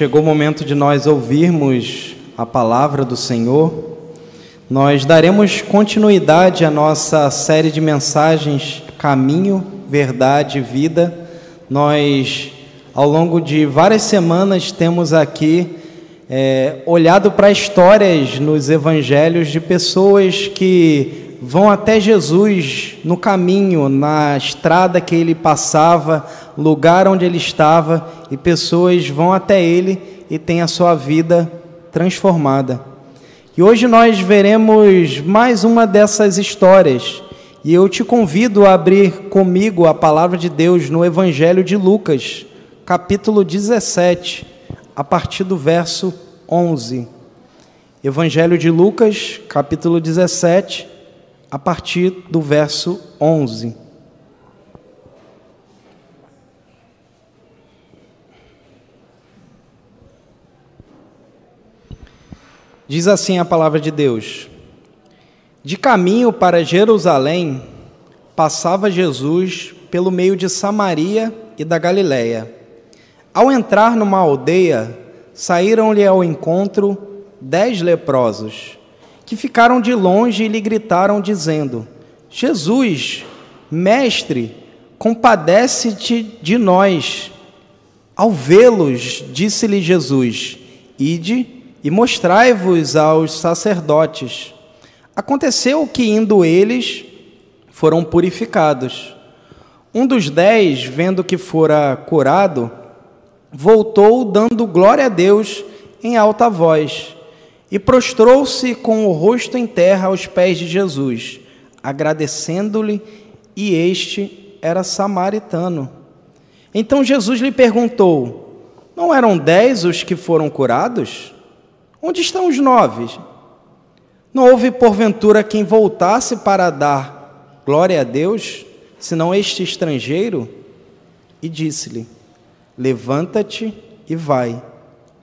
chegou o momento de nós ouvirmos a palavra do Senhor. Nós daremos continuidade à nossa série de mensagens Caminho, Verdade e Vida. Nós, ao longo de várias semanas, temos aqui é, olhado para histórias nos evangelhos de pessoas que vão até Jesus no caminho, na estrada que ele passava, lugar onde ele estava, e pessoas vão até ele e têm a sua vida transformada. E hoje nós veremos mais uma dessas histórias. E eu te convido a abrir comigo a palavra de Deus no Evangelho de Lucas, capítulo 17 a partir do verso 11. Evangelho de Lucas, capítulo 17, a partir do verso 11. Diz assim a palavra de Deus: De caminho para Jerusalém, passava Jesus pelo meio de Samaria e da Galiléia. Ao entrar numa aldeia, saíram-lhe ao encontro dez leprosos, que ficaram de longe e lhe gritaram, dizendo: Jesus, mestre, compadece-te de nós. Ao vê-los, disse-lhe Jesus: Ide e mostrai-vos aos sacerdotes. Aconteceu que, indo eles, foram purificados. Um dos dez, vendo que fora curado, voltou dando glória a Deus em alta voz e prostrou-se com o rosto em terra aos pés de Jesus, agradecendo-lhe, e este era samaritano. Então Jesus lhe perguntou: Não eram dez os que foram curados? Onde estão os nove? Não houve porventura quem voltasse para dar glória a Deus, senão este estrangeiro? E disse-lhe: Levanta-te e vai,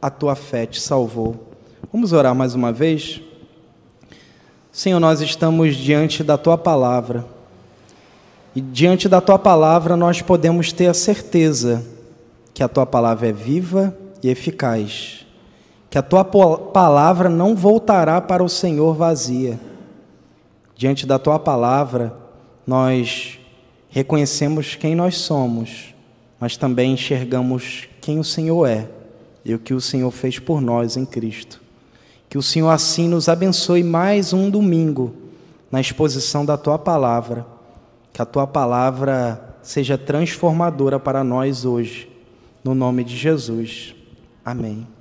a tua fé te salvou. Vamos orar mais uma vez? Senhor, nós estamos diante da tua palavra. E diante da tua palavra nós podemos ter a certeza que a tua palavra é viva e eficaz. Que a tua palavra não voltará para o Senhor vazia. Diante da tua palavra, nós reconhecemos quem nós somos mas também enxergamos quem o Senhor é e o que o Senhor fez por nós em Cristo. Que o Senhor assim nos abençoe mais um domingo na exposição da tua palavra. Que a tua palavra seja transformadora para nós hoje, no nome de Jesus. Amém.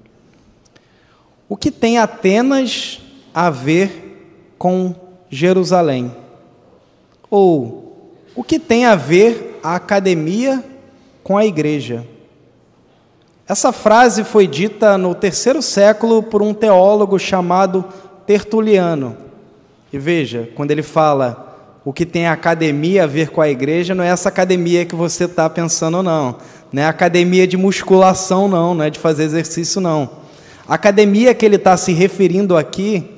O que tem Atenas a ver com Jerusalém? Ou o que tem a ver a academia com a igreja. Essa frase foi dita no terceiro século por um teólogo chamado Tertuliano. E veja, quando ele fala o que tem a academia a ver com a igreja, não é essa academia que você está pensando, não. Não é academia de musculação, não, não é de fazer exercício, não. A academia que ele está se referindo aqui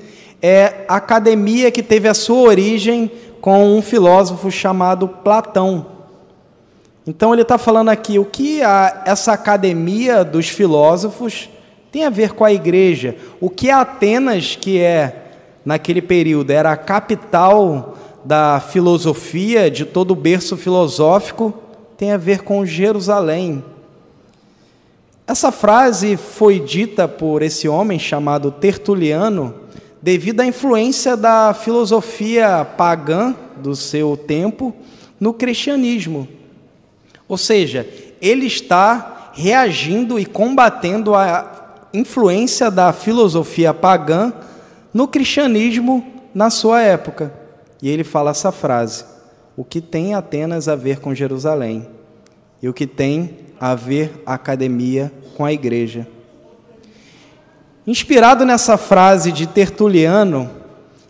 é a academia que teve a sua origem com um filósofo chamado Platão. Então ele está falando aqui o que a, essa academia dos filósofos tem a ver com a igreja. O que Atenas, que é naquele período era a capital da filosofia, de todo o berço filosófico, tem a ver com Jerusalém. Essa frase foi dita por esse homem chamado Tertuliano, devido à influência da filosofia pagã do seu tempo no cristianismo. Ou seja, ele está reagindo e combatendo a influência da filosofia pagã no cristianismo na sua época. E ele fala essa frase: o que tem Atenas a ver com Jerusalém e o que tem a ver a academia com a igreja. Inspirado nessa frase de Tertuliano,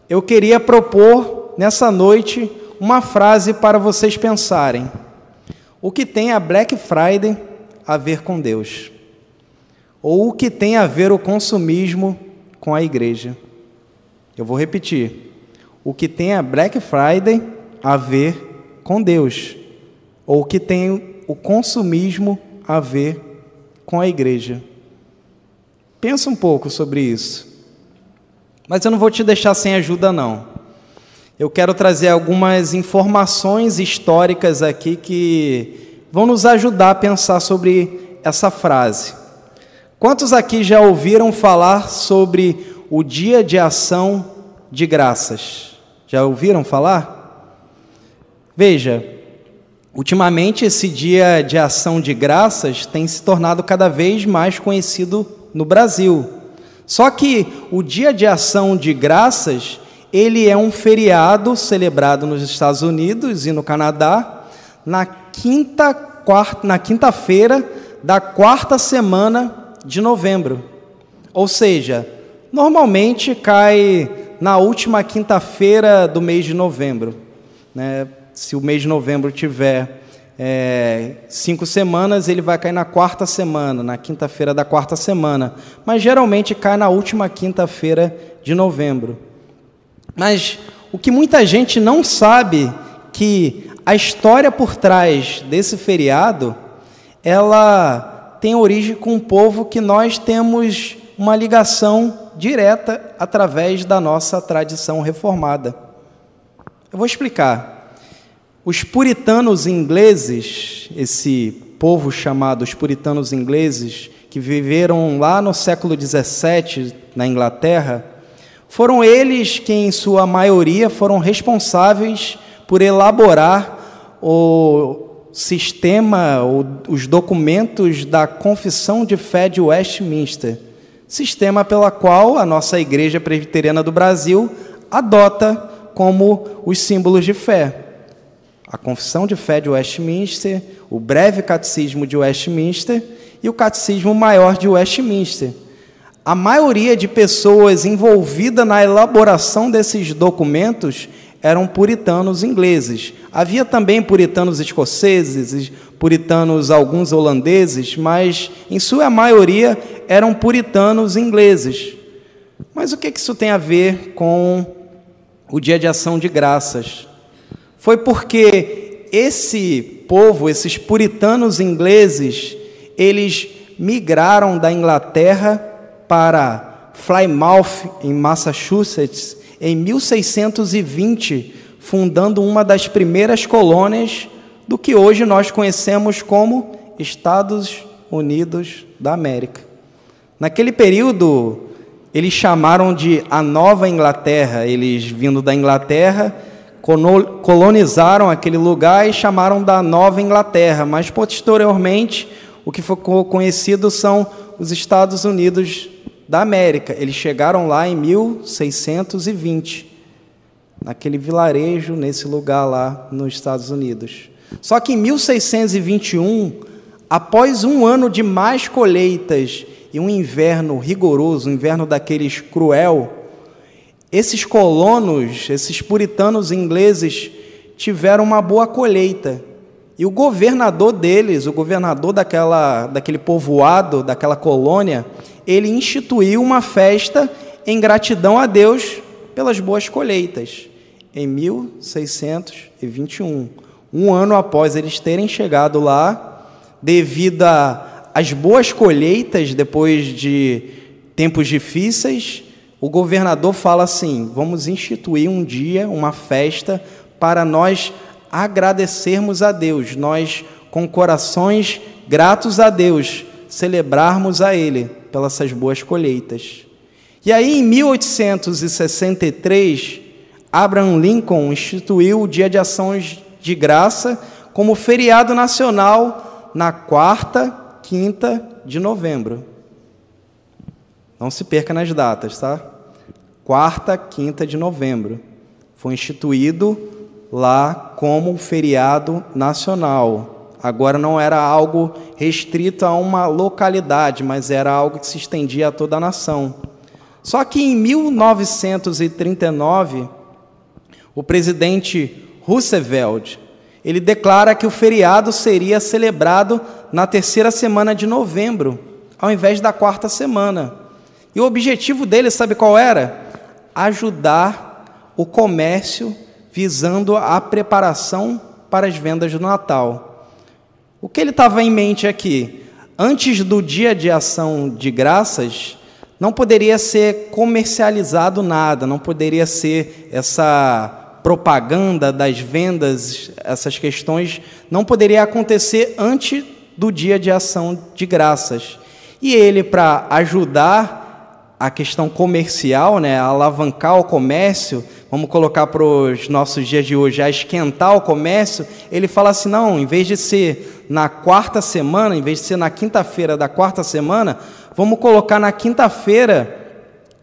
eu queria propor nessa noite uma frase para vocês pensarem. O que tem a Black Friday a ver com Deus? Ou o que tem a ver o consumismo com a igreja? Eu vou repetir. O que tem a Black Friday a ver com Deus? Ou o que tem o consumismo a ver com a igreja? Pensa um pouco sobre isso. Mas eu não vou te deixar sem ajuda, não. Eu quero trazer algumas informações históricas aqui que vão nos ajudar a pensar sobre essa frase. Quantos aqui já ouviram falar sobre o Dia de Ação de Graças? Já ouviram falar? Veja, ultimamente esse Dia de Ação de Graças tem se tornado cada vez mais conhecido no Brasil. Só que o Dia de Ação de Graças, ele é um feriado celebrado nos Estados Unidos e no Canadá na quinta quarta, na quinta-feira da quarta semana de novembro. Ou seja, normalmente cai na última quinta-feira do mês de novembro. Né? Se o mês de novembro tiver é, cinco semanas, ele vai cair na quarta semana, na quinta-feira da quarta semana. Mas geralmente cai na última quinta-feira de novembro. Mas o que muita gente não sabe que a história por trás desse feriado, ela tem origem com um povo que nós temos uma ligação direta através da nossa tradição reformada. Eu vou explicar. Os puritanos ingleses, esse povo chamado os puritanos ingleses, que viveram lá no século XVII na Inglaterra, foram eles que, em sua maioria, foram responsáveis por elaborar o sistema, os documentos da Confissão de Fé de Westminster, sistema pela qual a nossa Igreja Presbiteriana do Brasil adota como os símbolos de fé a Confissão de Fé de Westminster, o Breve Catecismo de Westminster e o Catecismo Maior de Westminster. A maioria de pessoas envolvida na elaboração desses documentos eram puritanos ingleses. Havia também puritanos escoceses, puritanos alguns holandeses, mas em sua maioria eram puritanos ingleses. Mas o que isso tem a ver com o Dia de Ação de Graças? Foi porque esse povo, esses puritanos ingleses, eles migraram da Inglaterra para Plymouth, em Massachusetts, em 1620, fundando uma das primeiras colônias do que hoje nós conhecemos como Estados Unidos da América. Naquele período, eles chamaram de a Nova Inglaterra, eles vindo da Inglaterra colonizaram aquele lugar e chamaram da Nova Inglaterra, mas posteriormente o que ficou conhecido são os Estados Unidos da América. Eles chegaram lá em 1620, naquele vilarejo, nesse lugar lá nos Estados Unidos. Só que em 1621, após um ano de mais colheitas e um inverno rigoroso, um inverno daqueles cruel, esses colonos, esses puritanos ingleses, tiveram uma boa colheita. E o governador deles, o governador daquela, daquele povoado, daquela colônia, ele instituiu uma festa em gratidão a Deus pelas boas colheitas, em 1621. Um ano após eles terem chegado lá, devido às boas colheitas, depois de tempos difíceis, o governador fala assim: vamos instituir um dia, uma festa, para nós agradecermos a Deus, nós, com corações gratos a Deus, celebrarmos a Ele pelas suas boas colheitas. E aí, em 1863, Abraham Lincoln instituiu o Dia de Ações de Graça como feriado nacional na quarta, quinta de novembro. Não se perca nas datas, tá? Quarta, quinta de novembro. Foi instituído lá como um feriado nacional. Agora não era algo restrito a uma localidade, mas era algo que se estendia a toda a nação. Só que em 1939, o presidente Roosevelt, ele declara que o feriado seria celebrado na terceira semana de novembro, ao invés da quarta semana. E o objetivo dele, sabe qual era? Ajudar o comércio visando a preparação para as vendas do Natal. O que ele estava em mente aqui? Antes do dia de ação de graças, não poderia ser comercializado nada, não poderia ser essa propaganda das vendas, essas questões, não poderia acontecer antes do dia de ação de graças. E ele, para ajudar a questão comercial, né, alavancar o comércio, vamos colocar para os nossos dias de hoje, a esquentar o comércio, ele fala assim: não, em vez de ser na quarta semana, em vez de ser na quinta-feira da quarta semana, vamos colocar na quinta-feira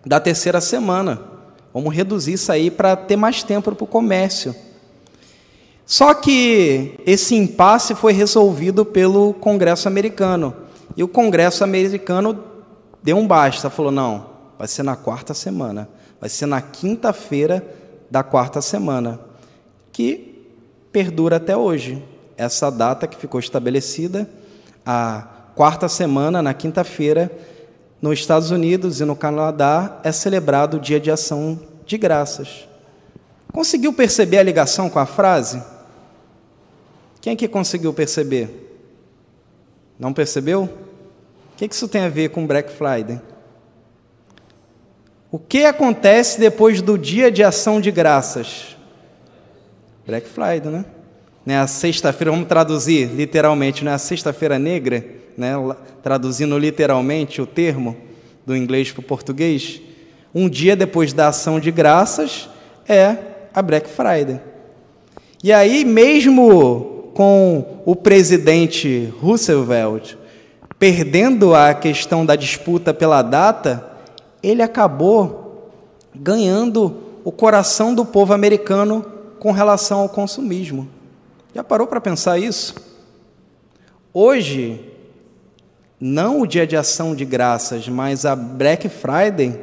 da terceira semana. Vamos reduzir isso aí para ter mais tempo para o comércio. Só que esse impasse foi resolvido pelo Congresso americano. E o Congresso americano deu um basta, falou: não, vai ser na quarta semana. Vai ser na quinta-feira da quarta semana, que perdura até hoje. Essa data que ficou estabelecida, a quarta semana, na quinta-feira, nos Estados Unidos e no Canadá, é celebrado o Dia de Ação de Graças. Conseguiu perceber a ligação com a frase? Quem é que conseguiu perceber? Não percebeu? O que isso tem a ver com Black Friday? O que acontece depois do dia de ação de graças? Black Friday, né? né a sexta-feira, vamos traduzir literalmente, né? a sexta-feira negra, né? traduzindo literalmente o termo do inglês para o português. Um dia depois da ação de graças é a Black Friday. E aí, mesmo com o presidente Roosevelt perdendo a questão da disputa pela data, ele acabou ganhando o coração do povo americano com relação ao consumismo. Já parou para pensar isso? Hoje, não o dia de ação de graças, mas a Black Friday,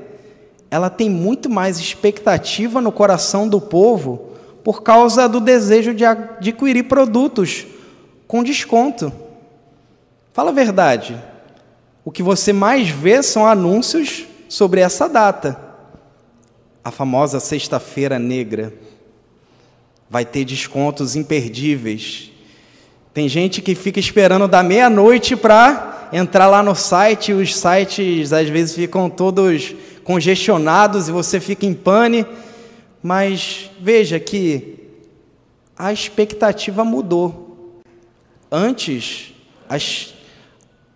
ela tem muito mais expectativa no coração do povo por causa do desejo de adquirir produtos com desconto. Fala a verdade. O que você mais vê são anúncios sobre essa data. A famosa Sexta-feira Negra. Vai ter descontos imperdíveis. Tem gente que fica esperando da meia-noite para entrar lá no site. Os sites às vezes ficam todos congestionados e você fica em pane. Mas veja que a expectativa mudou. Antes, as,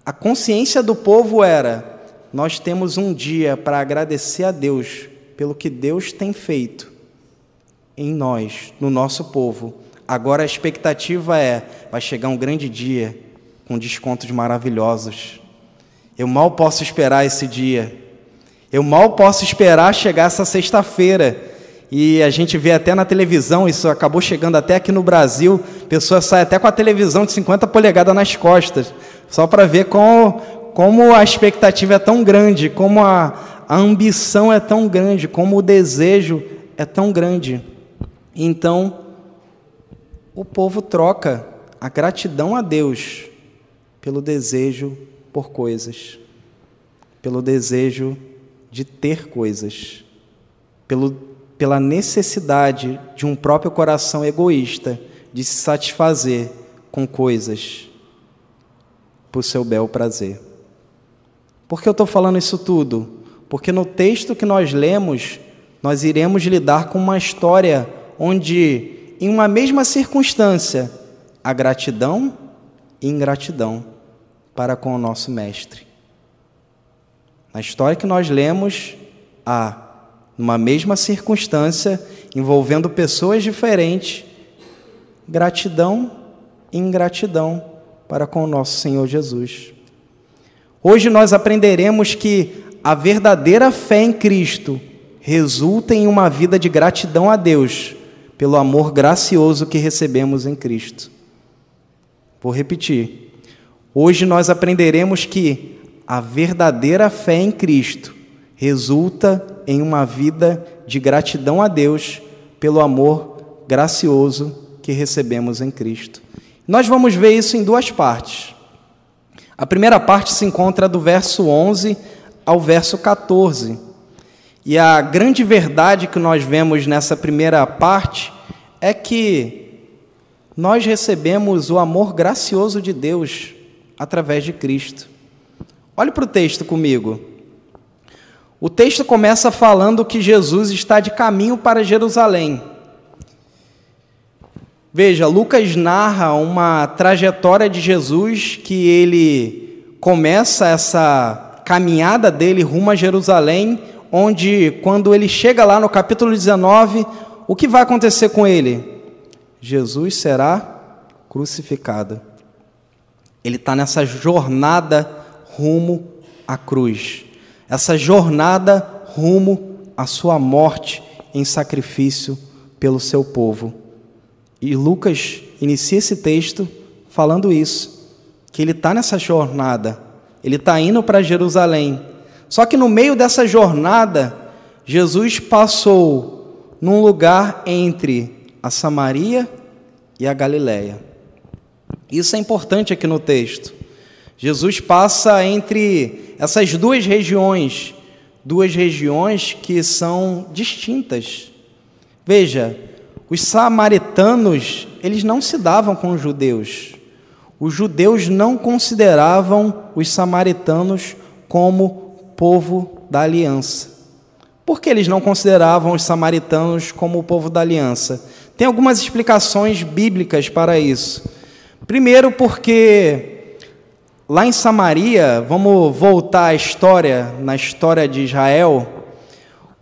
a consciência do povo era: nós temos um dia para agradecer a Deus pelo que Deus tem feito em nós, no nosso povo. Agora a expectativa é: vai chegar um grande dia com descontos maravilhosos. Eu mal posso esperar esse dia. Eu mal posso esperar chegar essa sexta-feira. E a gente vê até na televisão, isso acabou chegando até aqui no Brasil, pessoas saem até com a televisão de 50 polegadas nas costas, só para ver como, como a expectativa é tão grande, como a, a ambição é tão grande, como o desejo é tão grande. Então, o povo troca a gratidão a Deus pelo desejo por coisas, pelo desejo de ter coisas, pelo, pela necessidade de um próprio coração egoísta de se satisfazer com coisas por seu bel prazer. Por que eu estou falando isso tudo? Porque no texto que nós lemos, nós iremos lidar com uma história onde, em uma mesma circunstância, há gratidão e ingratidão para com o nosso Mestre. Na história que nós lemos, há, numa mesma circunstância, envolvendo pessoas diferentes, gratidão e ingratidão para com o nosso Senhor Jesus. Hoje nós aprenderemos que a verdadeira fé em Cristo resulta em uma vida de gratidão a Deus pelo amor gracioso que recebemos em Cristo. Vou repetir. Hoje nós aprenderemos que a verdadeira fé em Cristo resulta em uma vida de gratidão a Deus pelo amor gracioso que recebemos em Cristo. Nós vamos ver isso em duas partes. A primeira parte se encontra do verso 11 ao verso 14. E a grande verdade que nós vemos nessa primeira parte é que nós recebemos o amor gracioso de Deus através de Cristo. Olhe para o texto comigo. O texto começa falando que Jesus está de caminho para Jerusalém. Veja, Lucas narra uma trajetória de Jesus que ele começa essa caminhada dele rumo a Jerusalém, onde, quando ele chega lá no capítulo 19, o que vai acontecer com ele? Jesus será crucificado. Ele está nessa jornada rumo à cruz, essa jornada rumo à sua morte em sacrifício pelo seu povo. E Lucas inicia esse texto falando isso, que ele está nessa jornada, ele está indo para Jerusalém. Só que no meio dessa jornada, Jesus passou num lugar entre a Samaria e a Galiléia. Isso é importante aqui no texto. Jesus passa entre essas duas regiões, duas regiões que são distintas. Veja, os samaritanos, eles não se davam com os judeus. Os judeus não consideravam os samaritanos como povo da aliança. Por que eles não consideravam os samaritanos como o povo da aliança? Tem algumas explicações bíblicas para isso. Primeiro, porque lá em Samaria, vamos voltar à história, na história de Israel,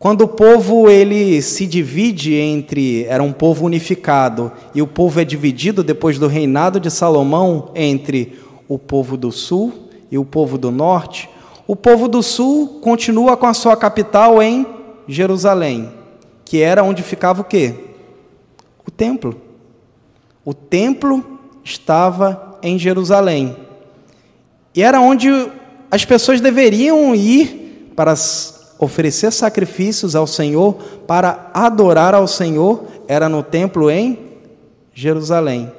quando o povo ele se divide entre era um povo unificado e o povo é dividido depois do reinado de Salomão entre o povo do sul e o povo do norte, o povo do sul continua com a sua capital em Jerusalém, que era onde ficava o quê? O templo. O templo estava em Jerusalém. E era onde as pessoas deveriam ir para oferecer sacrifícios ao Senhor, para adorar ao Senhor, era no templo em Jerusalém.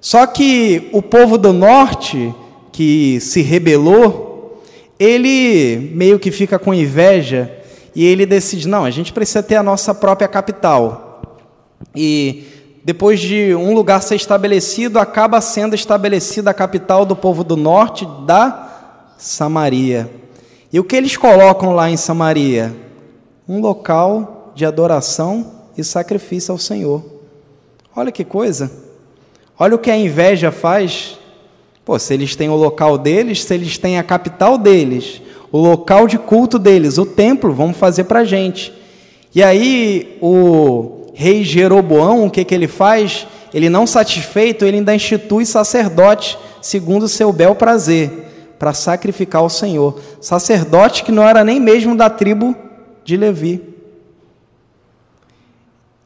Só que o povo do norte, que se rebelou, ele meio que fica com inveja e ele decide: não, a gente precisa ter a nossa própria capital. E depois de um lugar ser estabelecido, acaba sendo estabelecida a capital do povo do norte, da Samaria. E o que eles colocam lá em Samaria? Um local de adoração e sacrifício ao Senhor. Olha que coisa. Olha o que a inveja faz. Pô, se eles têm o local deles, se eles têm a capital deles, o local de culto deles, o templo, vamos fazer para gente. E aí o rei Jeroboão, o que, que ele faz? Ele não satisfeito, ele ainda institui sacerdote, segundo o seu bel prazer para sacrificar ao Senhor. Sacerdote que não era nem mesmo da tribo de Levi.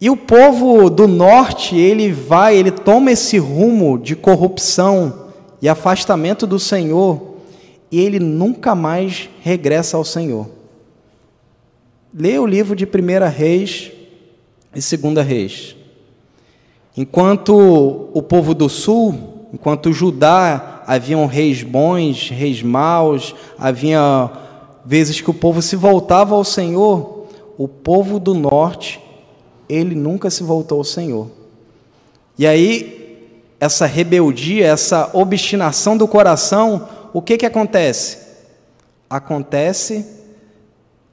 E o povo do norte, ele vai, ele toma esse rumo de corrupção e afastamento do Senhor, e ele nunca mais regressa ao Senhor. Leia o livro de 1 Reis e 2 Reis. Enquanto o povo do sul, enquanto Judá haviam reis bons, reis maus, havia vezes que o povo se voltava ao Senhor, o povo do norte, ele nunca se voltou ao Senhor. E aí, essa rebeldia, essa obstinação do coração, o que que acontece? Acontece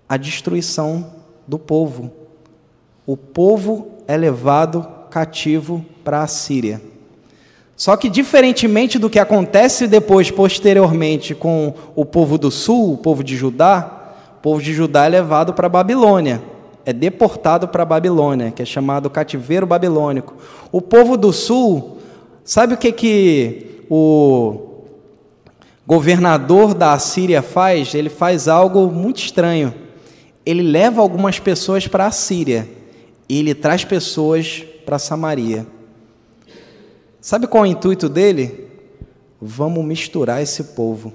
a destruição do povo. O povo é levado cativo para a Síria. Só que, diferentemente do que acontece depois, posteriormente, com o povo do sul, o povo de Judá, o povo de Judá é levado para a Babilônia, é deportado para a Babilônia, que é chamado cativeiro babilônico. O povo do sul, sabe o que, que o governador da Assíria faz? Ele faz algo muito estranho. Ele leva algumas pessoas para a Síria e ele traz pessoas para Samaria. Sabe qual é o intuito dele? Vamos misturar esse povo.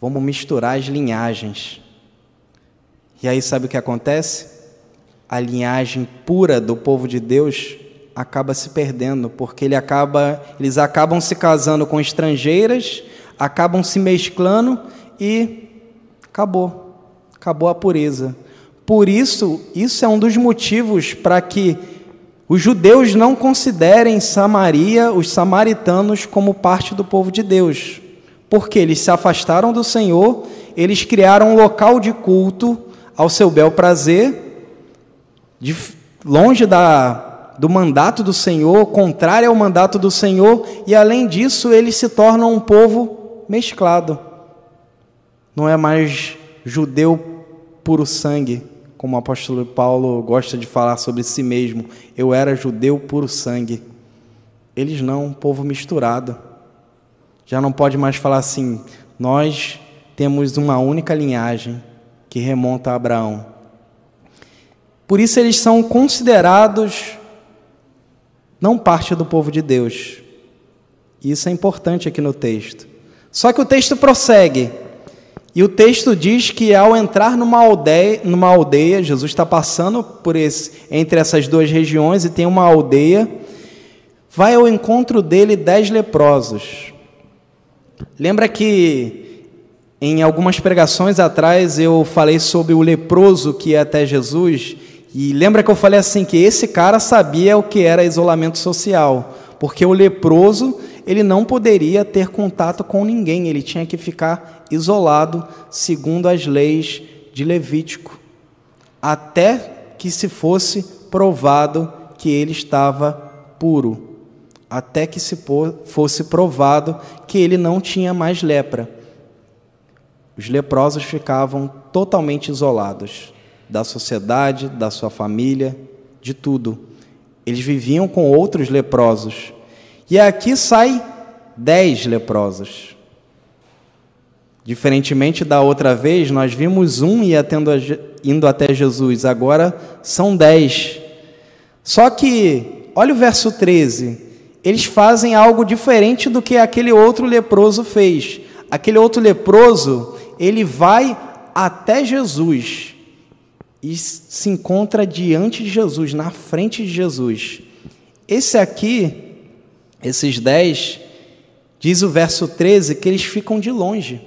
Vamos misturar as linhagens. E aí sabe o que acontece? A linhagem pura do povo de Deus acaba se perdendo, porque ele acaba, eles acabam se casando com estrangeiras, acabam se mesclando e acabou. Acabou a pureza. Por isso, isso é um dos motivos para que os judeus não considerem Samaria, os samaritanos, como parte do povo de Deus, porque eles se afastaram do Senhor, eles criaram um local de culto ao seu bel prazer, de, longe da, do mandato do Senhor, contrário ao mandato do Senhor, e além disso, eles se tornam um povo mesclado. Não é mais judeu puro sangue, como o apóstolo Paulo gosta de falar sobre si mesmo. Eu era judeu puro sangue. Eles não, um povo misturado. Já não pode mais falar assim, nós temos uma única linhagem que remonta a Abraão. Por isso eles são considerados não parte do povo de Deus. Isso é importante aqui no texto. Só que o texto prossegue. E o texto diz que ao entrar numa aldeia, numa aldeia Jesus está passando por esse, entre essas duas regiões e tem uma aldeia, vai ao encontro dele dez leprosos. Lembra que em algumas pregações atrás eu falei sobre o leproso que ia até Jesus? E lembra que eu falei assim que esse cara sabia o que era isolamento social, porque o leproso ele não poderia ter contato com ninguém, ele tinha que ficar isolado, segundo as leis de Levítico, até que se fosse provado que ele estava puro, até que se fosse provado que ele não tinha mais lepra. Os leprosos ficavam totalmente isolados da sociedade, da sua família, de tudo. Eles viviam com outros leprosos. E aqui sai dez leprosos. Diferentemente da outra vez, nós vimos um indo até Jesus, agora são dez. Só que, olha o verso 13, eles fazem algo diferente do que aquele outro leproso fez. Aquele outro leproso, ele vai até Jesus e se encontra diante de Jesus, na frente de Jesus. Esse aqui, esses dez, diz o verso 13 que eles ficam de longe.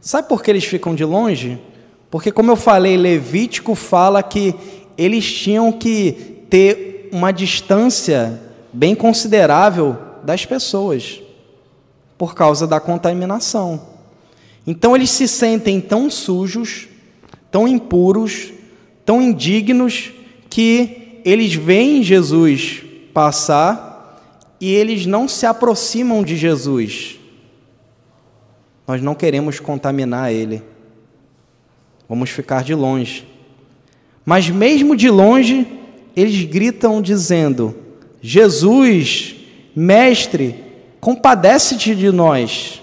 Sabe por que eles ficam de longe? Porque, como eu falei, Levítico fala que eles tinham que ter uma distância bem considerável das pessoas, por causa da contaminação. Então, eles se sentem tão sujos, tão impuros, tão indignos, que eles veem Jesus passar e eles não se aproximam de Jesus. Nós não queremos contaminar ele. Vamos ficar de longe. Mas mesmo de longe, eles gritam dizendo: Jesus, mestre, compadece-te de nós.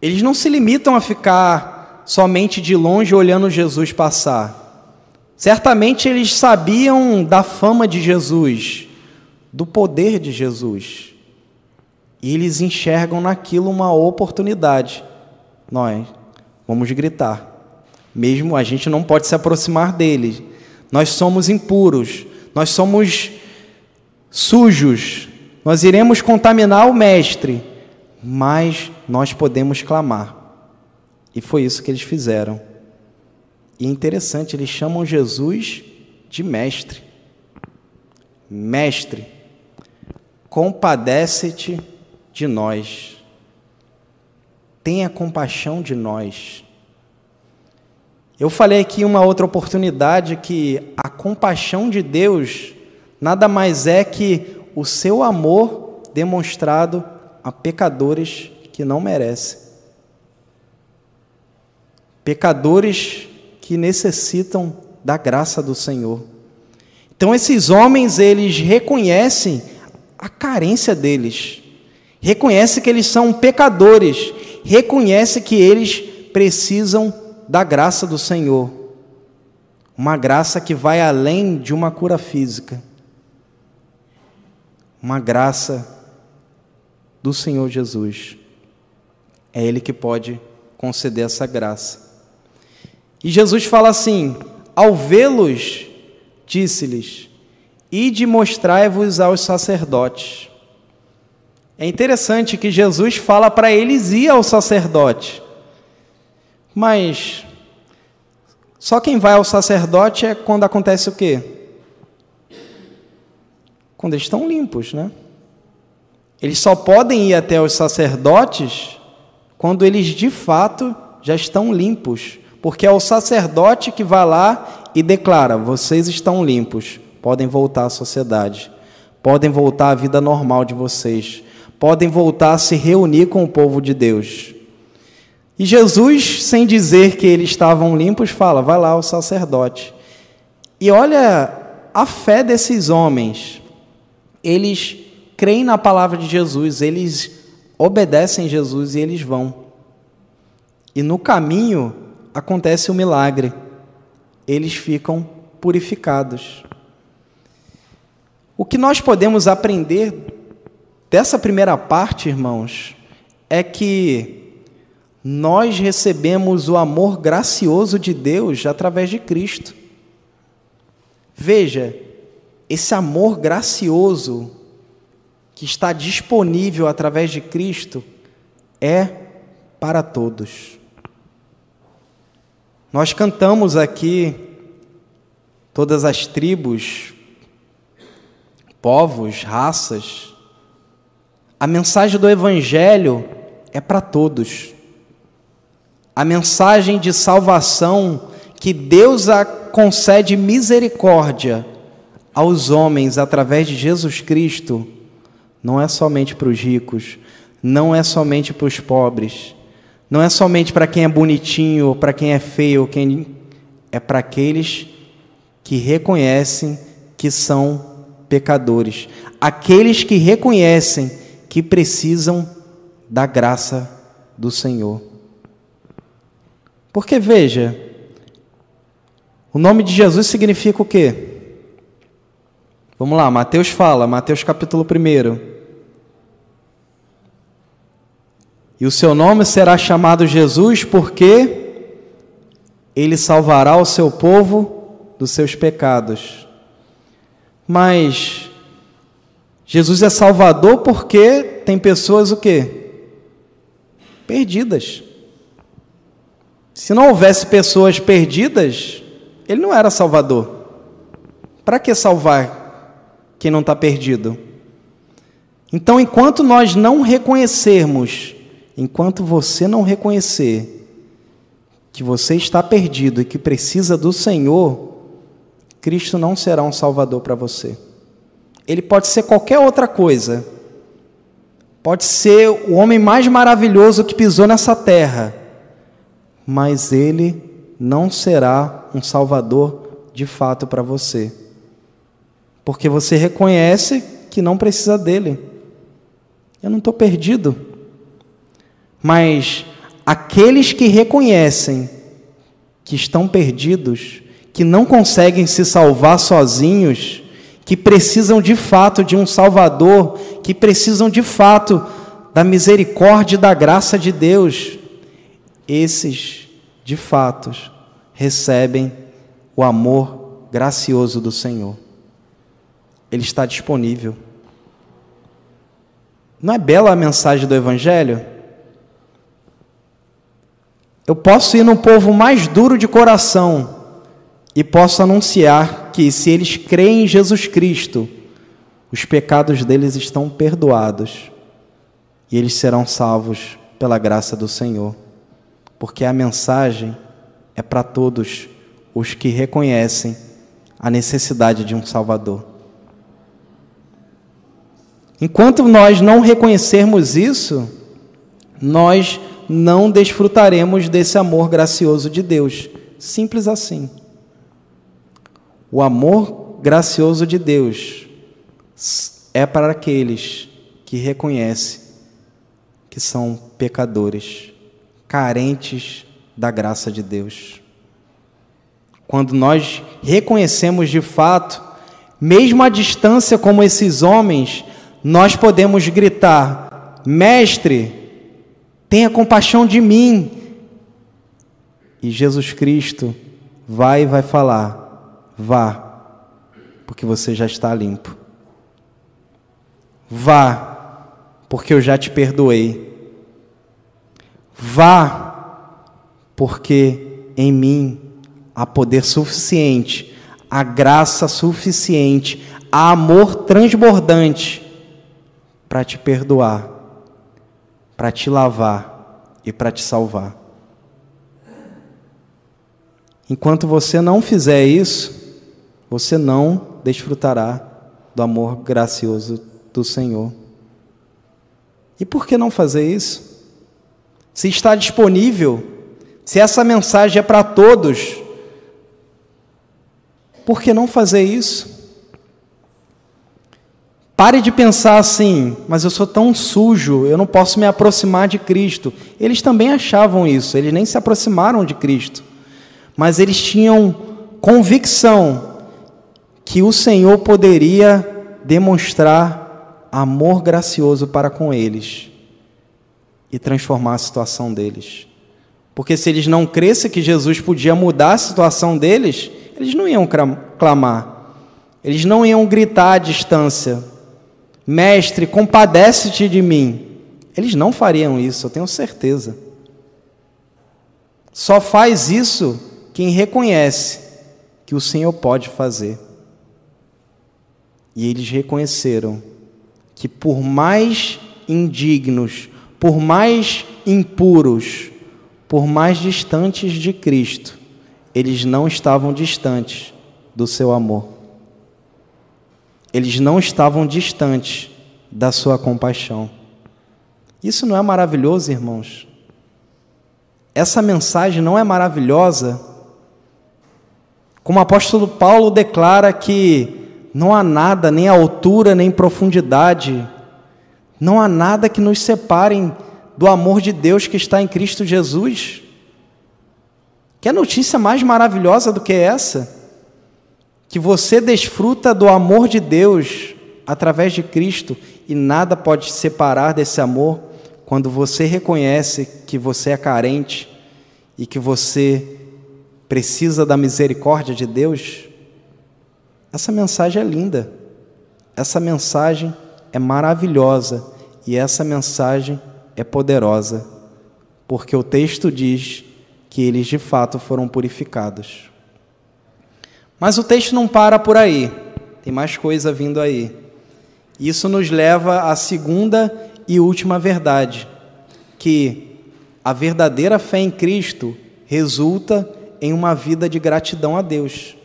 Eles não se limitam a ficar somente de longe olhando Jesus passar. Certamente eles sabiam da fama de Jesus, do poder de Jesus. E eles enxergam naquilo uma oportunidade. Nós vamos gritar. Mesmo a gente não pode se aproximar deles. Nós somos impuros, nós somos sujos, nós iremos contaminar o Mestre, mas nós podemos clamar. E foi isso que eles fizeram. E é interessante, eles chamam Jesus de Mestre. Mestre compadece-te de nós. Tenha compaixão de nós. Eu falei aqui uma outra oportunidade que a compaixão de Deus nada mais é que o seu amor demonstrado a pecadores que não merecem. Pecadores que necessitam da graça do Senhor. Então esses homens, eles reconhecem a carência deles. Reconhece que eles são pecadores, reconhece que eles precisam da graça do Senhor. Uma graça que vai além de uma cura física. Uma graça do Senhor Jesus. É Ele que pode conceder essa graça. E Jesus fala assim: ao vê-los, disse-lhes: Ide mostrai-vos aos sacerdotes. É interessante que Jesus fala para eles ir ao sacerdote. Mas só quem vai ao sacerdote é quando acontece o quê? Quando eles estão limpos, né? Eles só podem ir até os sacerdotes quando eles de fato já estão limpos, porque é o sacerdote que vai lá e declara: vocês estão limpos, podem voltar à sociedade, podem voltar à vida normal de vocês, podem voltar a se reunir com o povo de Deus. E Jesus, sem dizer que eles estavam limpos, fala: vai lá o sacerdote. E olha a fé desses homens. Eles creem na palavra de Jesus, eles obedecem Jesus e eles vão. E no caminho acontece o um milagre. Eles ficam purificados. O que nós podemos aprender dessa primeira parte, irmãos, é que nós recebemos o amor gracioso de Deus através de Cristo. Veja, esse amor gracioso que está disponível através de Cristo é para todos. Nós cantamos aqui todas as tribos, povos, raças. A mensagem do Evangelho é para todos a mensagem de salvação que Deus a concede misericórdia aos homens através de Jesus Cristo, não é somente para os ricos, não é somente para os pobres, não é somente para quem é bonitinho, para quem é feio, quem é para aqueles que reconhecem que são pecadores, aqueles que reconhecem que precisam da graça do Senhor. Porque veja, o nome de Jesus significa o quê? Vamos lá, Mateus fala, Mateus capítulo 1. E o seu nome será chamado Jesus porque ele salvará o seu povo dos seus pecados. Mas Jesus é salvador porque tem pessoas o quê? Perdidas. Se não houvesse pessoas perdidas, ele não era salvador. Para que salvar quem não está perdido? Então, enquanto nós não reconhecermos, enquanto você não reconhecer que você está perdido e que precisa do Senhor, Cristo não será um salvador para você. Ele pode ser qualquer outra coisa. Pode ser o homem mais maravilhoso que pisou nessa terra mas ele não será um salvador de fato para você. Porque você reconhece que não precisa dele. Eu não estou perdido. Mas aqueles que reconhecem que estão perdidos, que não conseguem se salvar sozinhos, que precisam de fato de um Salvador, que precisam de fato da misericórdia e da graça de Deus, esses, de fato, recebem o amor gracioso do Senhor. Ele está disponível. Não é bela a mensagem do Evangelho? Eu posso ir no povo mais duro de coração e posso anunciar que, se eles creem em Jesus Cristo, os pecados deles estão perdoados e eles serão salvos pela graça do Senhor porque a mensagem é para todos os que reconhecem a necessidade de um Salvador. Enquanto nós não reconhecermos isso, nós não desfrutaremos desse amor gracioso de Deus. Simples assim. O amor gracioso de Deus é para aqueles que reconhecem que são pecadores carentes da graça de Deus. Quando nós reconhecemos de fato, mesmo à distância como esses homens, nós podemos gritar: Mestre, tenha compaixão de mim. E Jesus Cristo vai e vai falar: Vá, porque você já está limpo. Vá, porque eu já te perdoei. Vá, porque em mim há poder suficiente, há graça suficiente, há amor transbordante para te perdoar, para te lavar e para te salvar. Enquanto você não fizer isso, você não desfrutará do amor gracioso do Senhor. E por que não fazer isso? Se está disponível, se essa mensagem é para todos, por que não fazer isso? Pare de pensar assim, mas eu sou tão sujo, eu não posso me aproximar de Cristo. Eles também achavam isso, eles nem se aproximaram de Cristo. Mas eles tinham convicção que o Senhor poderia demonstrar amor gracioso para com eles e transformar a situação deles. Porque se eles não crescem que Jesus podia mudar a situação deles, eles não iam clamar, eles não iam gritar à distância, Mestre, compadece-te de mim. Eles não fariam isso, eu tenho certeza. Só faz isso quem reconhece que o Senhor pode fazer. E eles reconheceram que, por mais indignos, por mais impuros, por mais distantes de Cristo, eles não estavam distantes do seu amor eles não estavam distantes da sua compaixão. Isso não é maravilhoso, irmãos? Essa mensagem não é maravilhosa? Como o apóstolo Paulo declara que não há nada, nem altura, nem profundidade, não há nada que nos separem do amor de Deus que está em Cristo Jesus. Que notícia mais maravilhosa do que essa? que você desfruta do amor de Deus através de Cristo e nada pode te separar desse amor quando você reconhece que você é carente e que você precisa da misericórdia de Deus. Essa mensagem é linda, essa mensagem é maravilhosa e essa mensagem é poderosa, porque o texto diz que eles de fato foram purificados. Mas o texto não para por aí, tem mais coisa vindo aí. Isso nos leva à segunda e última verdade, que a verdadeira fé em Cristo resulta em uma vida de gratidão a Deus.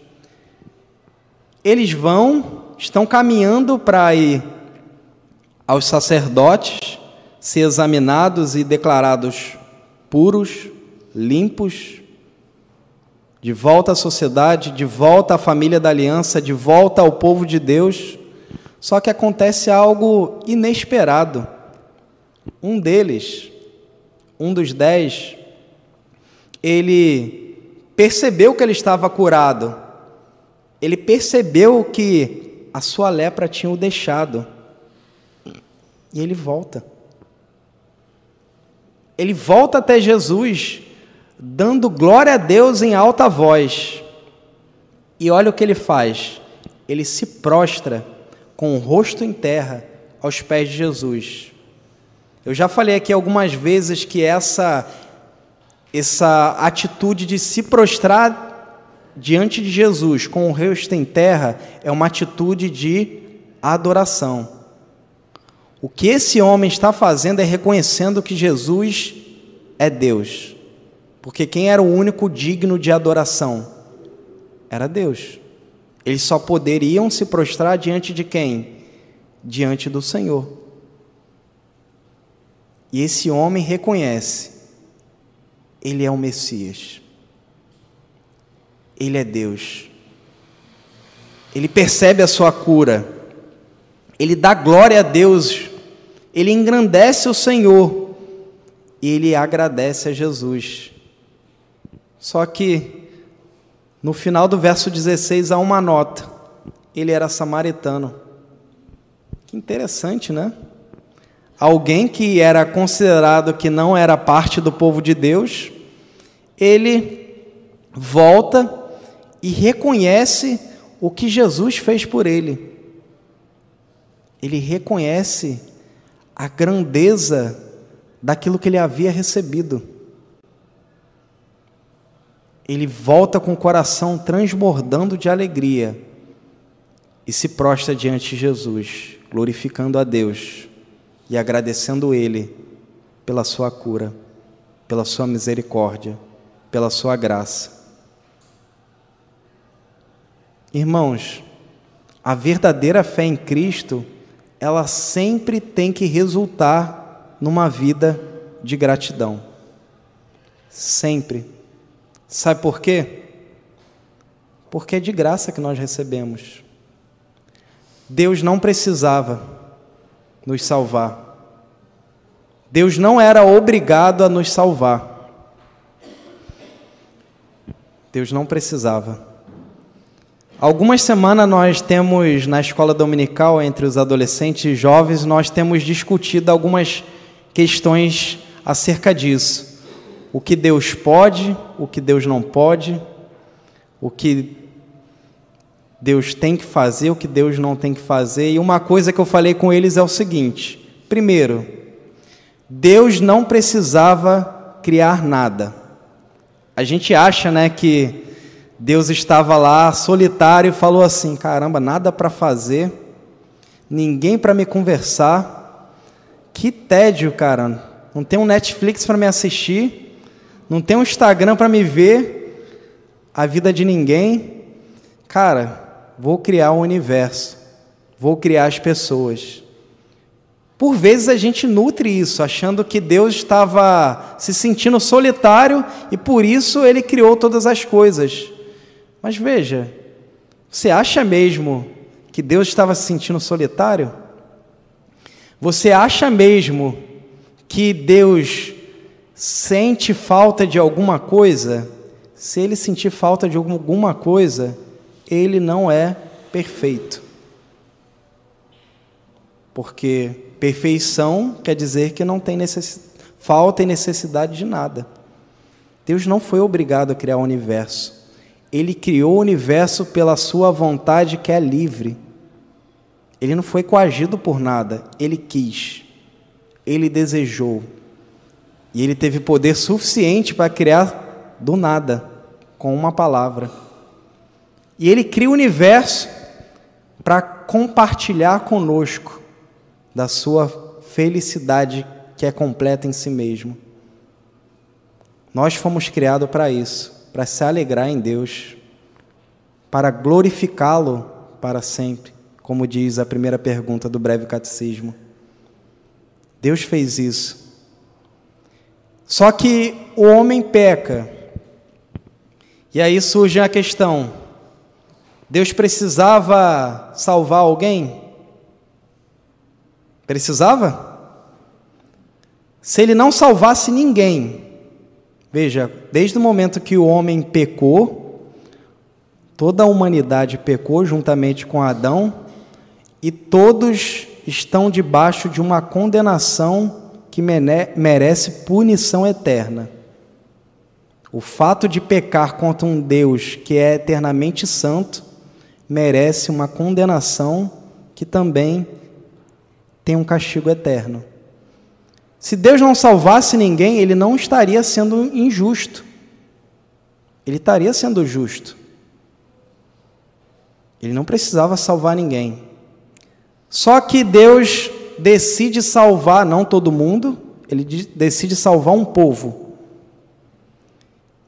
Eles vão, estão caminhando para ir aos sacerdotes, ser examinados e declarados puros, limpos, de volta à sociedade, de volta à família da aliança, de volta ao povo de Deus. Só que acontece algo inesperado. Um deles, um dos dez, ele percebeu que ele estava curado. Ele percebeu que a sua lepra tinha o deixado. E ele volta. Ele volta até Jesus dando glória a Deus em alta voz. E olha o que ele faz: ele se prostra com o rosto em terra aos pés de Jesus. Eu já falei aqui algumas vezes que essa essa atitude de se prostrar diante de Jesus com o rosto em terra é uma atitude de adoração. O que esse homem está fazendo é reconhecendo que Jesus é Deus. Porque quem era o único digno de adoração? Era Deus. Eles só poderiam se prostrar diante de quem? Diante do Senhor. E esse homem reconhece: Ele é o Messias. Ele é Deus. Ele percebe a sua cura. Ele dá glória a Deus. Ele engrandece o Senhor. E ele agradece a Jesus. Só que no final do verso 16 há uma nota. Ele era samaritano. Que interessante, né? Alguém que era considerado que não era parte do povo de Deus, ele volta e reconhece o que Jesus fez por ele. Ele reconhece a grandeza daquilo que ele havia recebido ele volta com o coração transbordando de alegria e se prostra diante de Jesus, glorificando a Deus e agradecendo Ele pela sua cura. pela Sua misericórdia, pela Sua graça. Irmãos, a verdadeira fé em Cristo, ela sempre tem que resultar numa vida de gratidão. Sempre. Sabe por quê? Porque é de graça que nós recebemos. Deus não precisava nos salvar. Deus não era obrigado a nos salvar. Deus não precisava. Algumas semanas nós temos na escola dominical entre os adolescentes e jovens, nós temos discutido algumas questões acerca disso. O que Deus pode, o que Deus não pode, o que Deus tem que fazer, o que Deus não tem que fazer. E uma coisa que eu falei com eles é o seguinte: primeiro, Deus não precisava criar nada. A gente acha, né, que Deus estava lá solitário e falou assim: caramba, nada para fazer, ninguém para me conversar. Que tédio, cara. Não tem um Netflix para me assistir, não tem um Instagram para me ver, a vida de ninguém. Cara, vou criar um universo, vou criar as pessoas. Por vezes a gente nutre isso, achando que Deus estava se sentindo solitário e por isso ele criou todas as coisas. Mas veja, você acha mesmo que Deus estava se sentindo solitário? Você acha mesmo que Deus sente falta de alguma coisa? Se ele sentir falta de alguma coisa, ele não é perfeito. Porque Perfeição quer dizer que não tem necess... falta e necessidade de nada. Deus não foi obrigado a criar o universo. Ele criou o universo pela sua vontade que é livre. Ele não foi coagido por nada, ele quis. Ele desejou. E ele teve poder suficiente para criar do nada, com uma palavra. E ele cria o universo para compartilhar conosco da sua felicidade que é completa em si mesmo. Nós fomos criados para isso, para se alegrar em Deus, para glorificá-lo para sempre, como diz a primeira pergunta do breve catecismo. Deus fez isso. Só que o homem peca. E aí surge a questão: Deus precisava salvar alguém? Precisava? Se ele não salvasse ninguém, veja, desde o momento que o homem pecou, toda a humanidade pecou juntamente com Adão, e todos estão debaixo de uma condenação que merece punição eterna. O fato de pecar contra um Deus que é eternamente santo merece uma condenação que também tem um castigo eterno. Se Deus não salvasse ninguém, ele não estaria sendo injusto. Ele estaria sendo justo. Ele não precisava salvar ninguém. Só que Deus decide salvar não todo mundo, ele decide salvar um povo.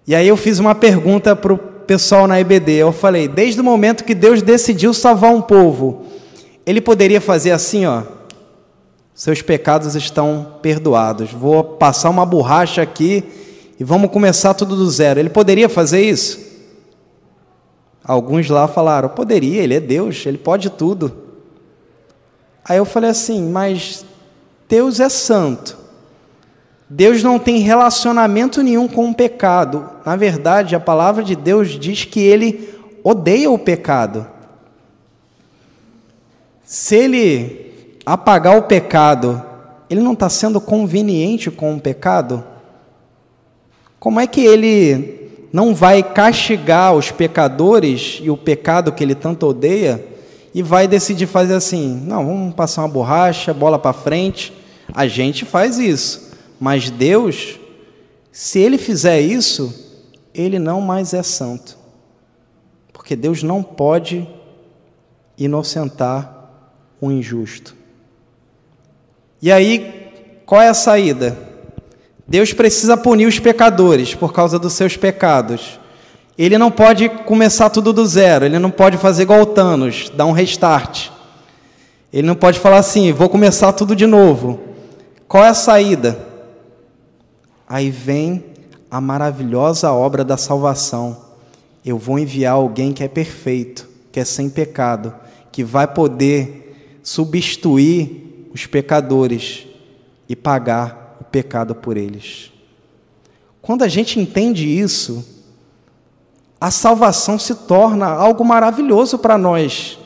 E aí eu fiz uma pergunta para o pessoal na EBD. Eu falei: desde o momento que Deus decidiu salvar um povo, ele poderia fazer assim, ó seus pecados estão perdoados. Vou passar uma borracha aqui e vamos começar tudo do zero. Ele poderia fazer isso? Alguns lá falaram: poderia, ele é Deus, ele pode tudo. Aí eu falei assim: mas Deus é santo. Deus não tem relacionamento nenhum com o pecado. Na verdade, a palavra de Deus diz que ele odeia o pecado. Se ele apagar o pecado, ele não está sendo conveniente com o pecado? Como é que ele não vai castigar os pecadores e o pecado que ele tanto odeia e vai decidir fazer assim: não, vamos passar uma borracha, bola para frente? A gente faz isso, mas Deus, se ele fizer isso, ele não mais é santo, porque Deus não pode inocentar o injusto. E aí, qual é a saída? Deus precisa punir os pecadores por causa dos seus pecados. Ele não pode começar tudo do zero, ele não pode fazer igual o Thanos, dar um restart. Ele não pode falar assim, vou começar tudo de novo. Qual é a saída? Aí vem a maravilhosa obra da salvação. Eu vou enviar alguém que é perfeito, que é sem pecado, que vai poder substituir os pecadores e pagar o pecado por eles. Quando a gente entende isso, a salvação se torna algo maravilhoso para nós,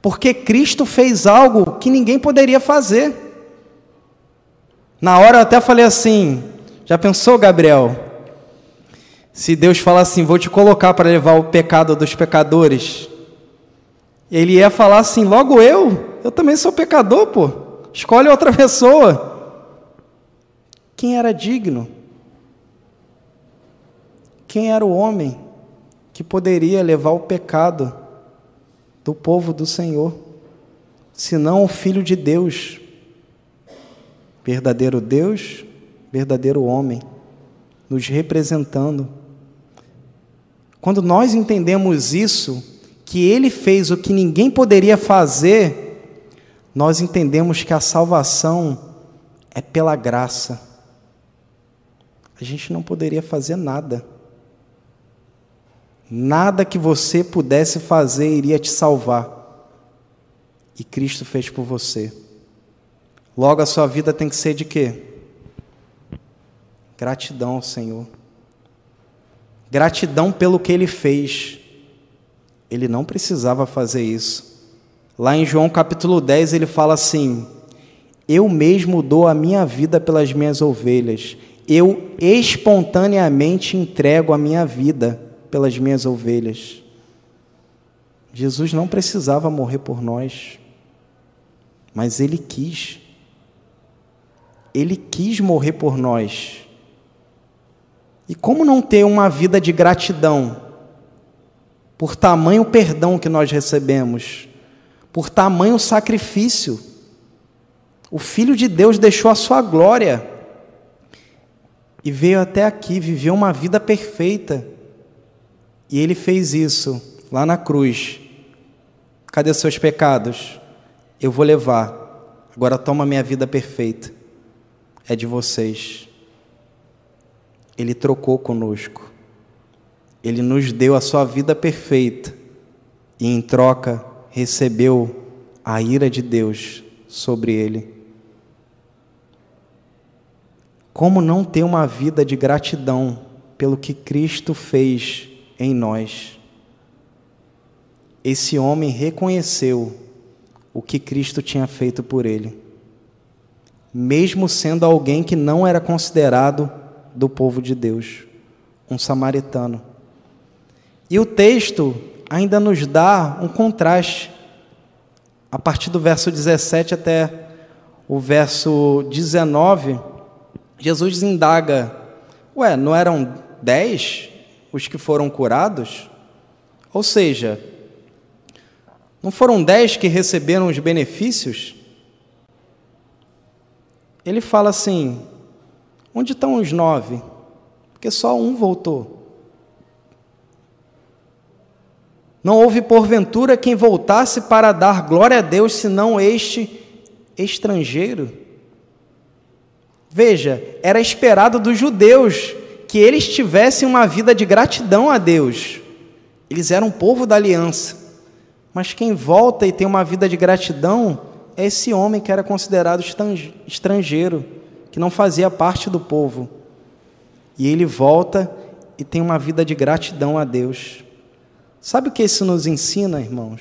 porque Cristo fez algo que ninguém poderia fazer. Na hora eu até falei assim: já pensou, Gabriel? Se Deus falar assim, vou te colocar para levar o pecado dos pecadores, ele ia falar assim: logo eu, eu também sou pecador, pô, escolhe outra pessoa. Quem era digno? Quem era o homem que poderia levar o pecado do povo do Senhor, senão o Filho de Deus, verdadeiro Deus, verdadeiro homem, nos representando. Quando nós entendemos isso, que Ele fez o que ninguém poderia fazer, nós entendemos que a salvação é pela graça. A gente não poderia fazer nada. Nada que você pudesse fazer iria te salvar. E Cristo fez por você. Logo a sua vida tem que ser de quê? Gratidão ao Senhor. Gratidão pelo que ele fez. Ele não precisava fazer isso. Lá em João capítulo 10 ele fala assim: Eu mesmo dou a minha vida pelas minhas ovelhas. Eu espontaneamente entrego a minha vida pelas minhas ovelhas. Jesus não precisava morrer por nós, mas ele quis. Ele quis morrer por nós. E como não ter uma vida de gratidão por tamanho perdão que nós recebemos, por tamanho sacrifício? O Filho de Deus deixou a sua glória e veio até aqui, viveu uma vida perfeita e ele fez isso lá na cruz. Cadê seus pecados? Eu vou levar. Agora toma minha vida perfeita. É de vocês. Ele trocou conosco. Ele nos deu a sua vida perfeita e em troca recebeu a ira de Deus sobre ele. Como não ter uma vida de gratidão pelo que Cristo fez em nós. Esse homem reconheceu o que Cristo tinha feito por ele, mesmo sendo alguém que não era considerado do povo de Deus, um samaritano. E o texto ainda nos dá um contraste, a partir do verso 17 até o verso 19, Jesus indaga: Ué, não eram dez os que foram curados? Ou seja, não foram dez que receberam os benefícios? Ele fala assim: onde estão os nove? Porque só um voltou. Não houve porventura quem voltasse para dar glória a Deus, senão este estrangeiro. Veja, era esperado dos judeus que eles tivessem uma vida de gratidão a Deus. Eles eram povo da aliança. Mas quem volta e tem uma vida de gratidão é esse homem que era considerado estrangeiro, que não fazia parte do povo. E ele volta e tem uma vida de gratidão a Deus. Sabe o que isso nos ensina, irmãos?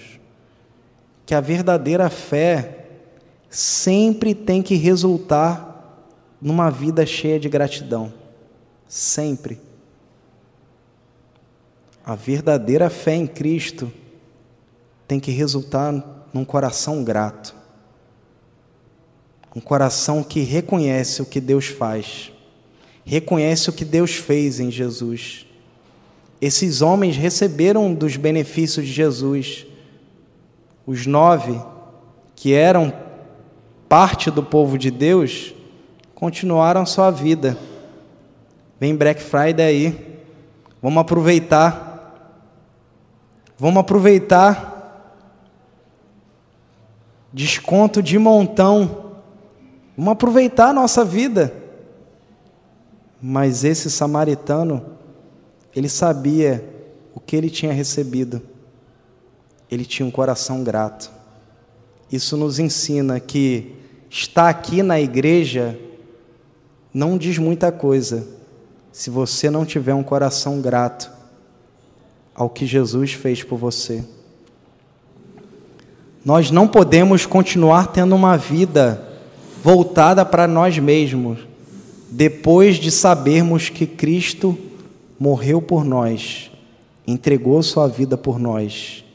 Que a verdadeira fé sempre tem que resultar numa vida cheia de gratidão sempre. A verdadeira fé em Cristo tem que resultar num coração grato, um coração que reconhece o que Deus faz, reconhece o que Deus fez em Jesus. Esses homens receberam dos benefícios de Jesus. Os nove, que eram parte do povo de Deus, continuaram sua vida Vem Black Friday aí. Vamos aproveitar. Vamos aproveitar. Desconto de montão. Vamos aproveitar a nossa vida. Mas esse samaritano, ele sabia o que ele tinha recebido. Ele tinha um coração grato. Isso nos ensina que estar aqui na igreja não diz muita coisa se você não tiver um coração grato ao que Jesus fez por você. Nós não podemos continuar tendo uma vida voltada para nós mesmos, depois de sabermos que Cristo morreu por nós, entregou sua vida por nós,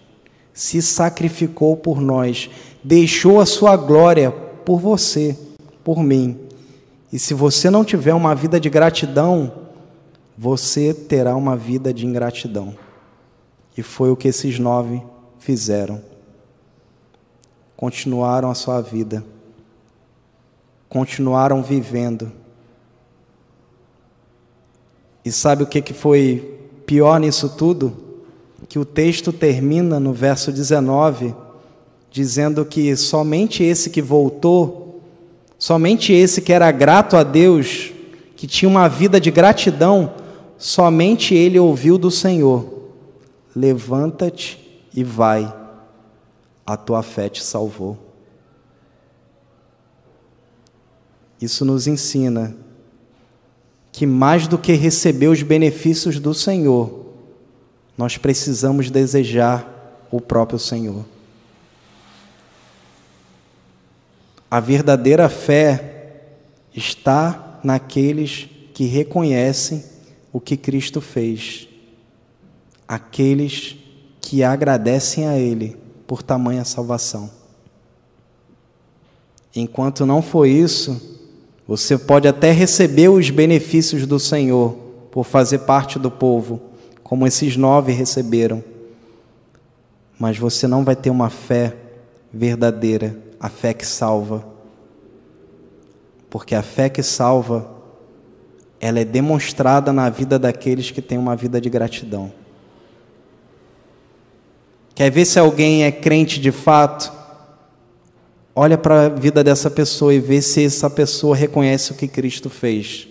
se sacrificou por nós, deixou a sua glória por você, por mim. E se você não tiver uma vida de gratidão, você terá uma vida de ingratidão. E foi o que esses nove fizeram. Continuaram a sua vida, continuaram vivendo. E sabe o que, que foi pior nisso tudo? Que o texto termina no verso 19, dizendo que somente esse que voltou, somente esse que era grato a Deus, que tinha uma vida de gratidão, somente ele ouviu do Senhor: Levanta-te e vai, a tua fé te salvou. Isso nos ensina que mais do que receber os benefícios do Senhor, nós precisamos desejar o próprio Senhor. A verdadeira fé está naqueles que reconhecem o que Cristo fez, aqueles que agradecem a Ele por tamanha salvação. Enquanto não for isso, você pode até receber os benefícios do Senhor por fazer parte do povo, como esses nove receberam. Mas você não vai ter uma fé verdadeira, a fé que salva. Porque a fé que salva, ela é demonstrada na vida daqueles que têm uma vida de gratidão. Quer ver se alguém é crente de fato? Olha para a vida dessa pessoa e vê se essa pessoa reconhece o que Cristo fez.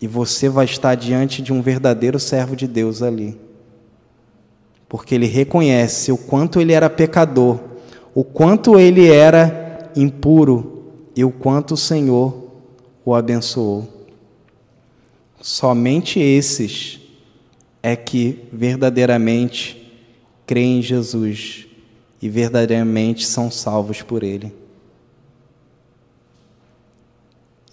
E você vai estar diante de um verdadeiro servo de Deus ali. Porque ele reconhece o quanto ele era pecador, o quanto ele era impuro e o quanto o Senhor o abençoou. Somente esses é que verdadeiramente creem em Jesus e verdadeiramente são salvos por Ele.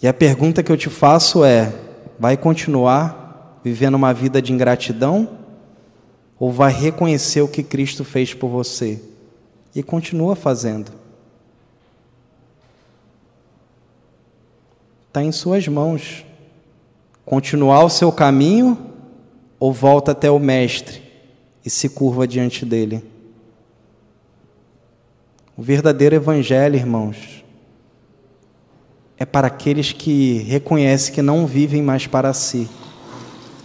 E a pergunta que eu te faço é: vai continuar vivendo uma vida de ingratidão? Ou vai reconhecer o que Cristo fez por você e continua fazendo? Está em Suas mãos. Continuar o seu caminho ou volta até o Mestre e se curva diante dele? O verdadeiro evangelho, irmãos, é para aqueles que reconhecem que não vivem mais para si,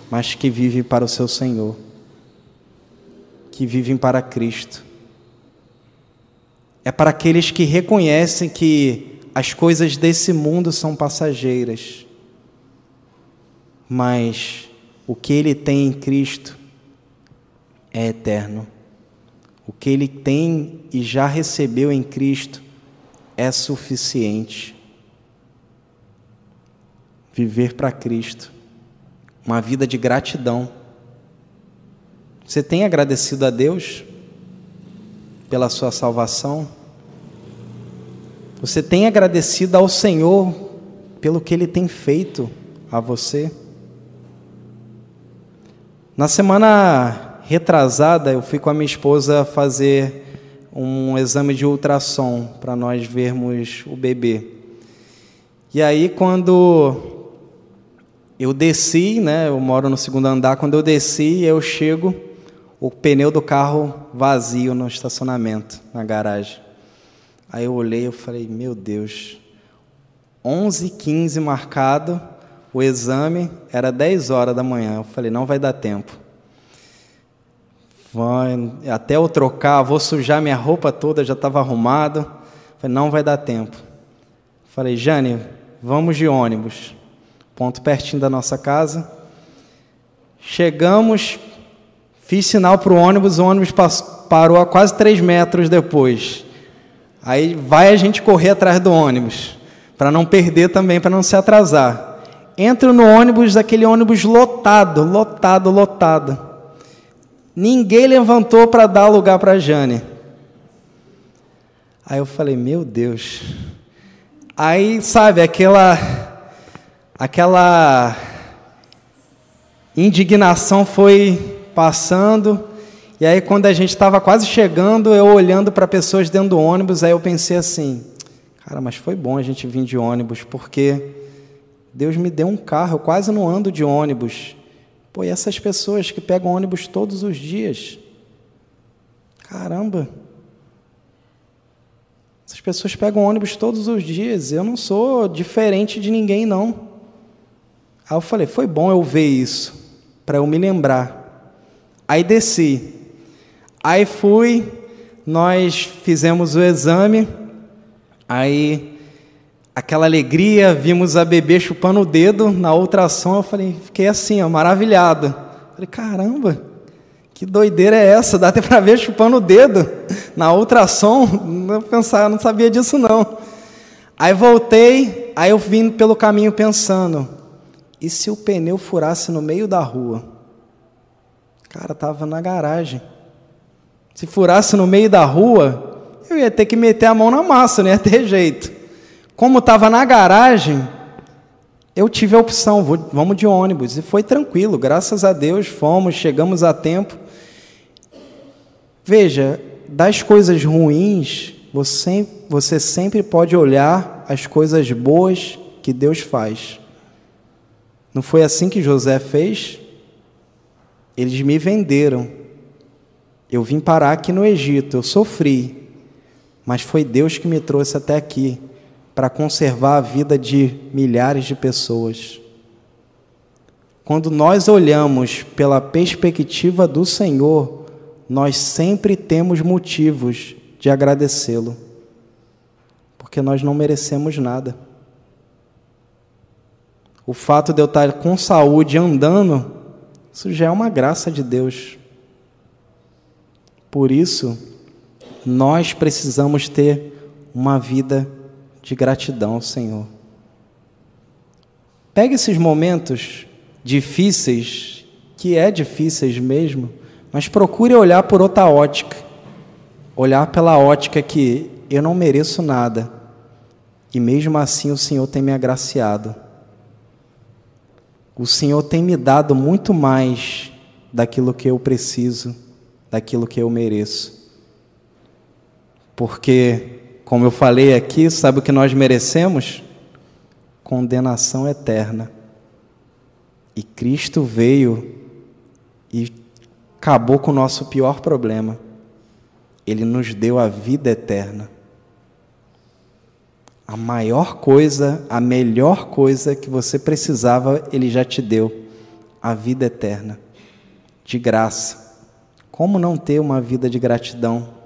mas que vivem para o seu Senhor, que vivem para Cristo. É para aqueles que reconhecem que as coisas desse mundo são passageiras, mas o que ele tem em Cristo é eterno. O que ele tem e já recebeu em Cristo é suficiente. Viver para Cristo, uma vida de gratidão. Você tem agradecido a Deus pela sua salvação? Você tem agradecido ao Senhor pelo que Ele tem feito a você? Na semana retrasada, eu fui com a minha esposa fazer um exame de ultrassom para nós vermos o bebê. E aí, quando eu desci, né, eu moro no segundo andar, quando eu desci, eu chego, o pneu do carro vazio no estacionamento, na garagem. Aí eu olhei, eu falei, meu Deus, 11 15 marcado, o exame era 10 horas da manhã. Eu falei, não vai dar tempo. Vai, até eu trocar, vou sujar minha roupa toda, já estava arrumado. Falei, não vai dar tempo. Falei, Jane, vamos de ônibus. Ponto pertinho da nossa casa. Chegamos, fiz sinal para o ônibus, o ônibus parou a quase três metros depois. Aí vai a gente correr atrás do ônibus, para não perder também, para não se atrasar. Entro no ônibus, aquele ônibus lotado, lotado, lotado. Ninguém levantou para dar lugar para Jane. Aí eu falei, meu Deus. Aí, sabe, aquela aquela indignação foi passando. E aí quando a gente estava quase chegando, eu olhando para pessoas dentro do ônibus, aí eu pensei assim: "Cara, mas foi bom a gente vir de ônibus, porque Deus me deu um carro, eu quase não ando de ônibus. Pô, e essas pessoas que pegam ônibus todos os dias? Caramba! Essas pessoas pegam ônibus todos os dias. Eu não sou diferente de ninguém, não. Aí eu falei, foi bom eu ver isso, para eu me lembrar. Aí desci. Aí fui, nós fizemos o exame. Aí aquela alegria, vimos a bebê chupando o dedo na outra ação, eu falei, fiquei assim, ó, maravilhado. Falei, caramba, que doideira é essa? Dá até para ver chupando o dedo na outra ação. Pensar, não sabia disso não. Aí voltei, aí eu vim pelo caminho pensando, e se o pneu furasse no meio da rua? Cara, tava na garagem. Se furasse no meio da rua, eu ia ter que meter a mão na massa, não ia ter jeito. Como estava na garagem, eu tive a opção, vou, vamos de ônibus. E foi tranquilo, graças a Deus, fomos, chegamos a tempo. Veja, das coisas ruins, você, você sempre pode olhar as coisas boas que Deus faz. Não foi assim que José fez? Eles me venderam. Eu vim parar aqui no Egito, eu sofri, mas foi Deus que me trouxe até aqui para conservar a vida de milhares de pessoas. Quando nós olhamos pela perspectiva do Senhor, nós sempre temos motivos de agradecê-lo, porque nós não merecemos nada. O fato de eu estar com saúde andando, isso já é uma graça de Deus. Por isso, nós precisamos ter uma vida de gratidão ao Senhor. Pegue esses momentos difíceis, que é difíceis mesmo, mas procure olhar por outra ótica. Olhar pela ótica que eu não mereço nada, e mesmo assim o Senhor tem me agraciado. O Senhor tem me dado muito mais daquilo que eu preciso, daquilo que eu mereço. Porque como eu falei aqui, sabe o que nós merecemos? Condenação eterna. E Cristo veio e acabou com o nosso pior problema. Ele nos deu a vida eterna. A maior coisa, a melhor coisa que você precisava, Ele já te deu. A vida eterna. De graça. Como não ter uma vida de gratidão?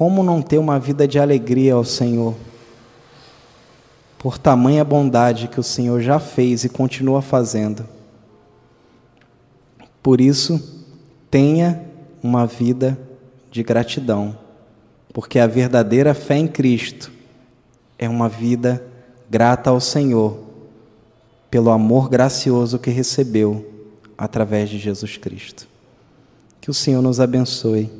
Como não ter uma vida de alegria ao Senhor? Por tamanha bondade que o Senhor já fez e continua fazendo. Por isso, tenha uma vida de gratidão, porque a verdadeira fé em Cristo é uma vida grata ao Senhor pelo amor gracioso que recebeu através de Jesus Cristo. Que o Senhor nos abençoe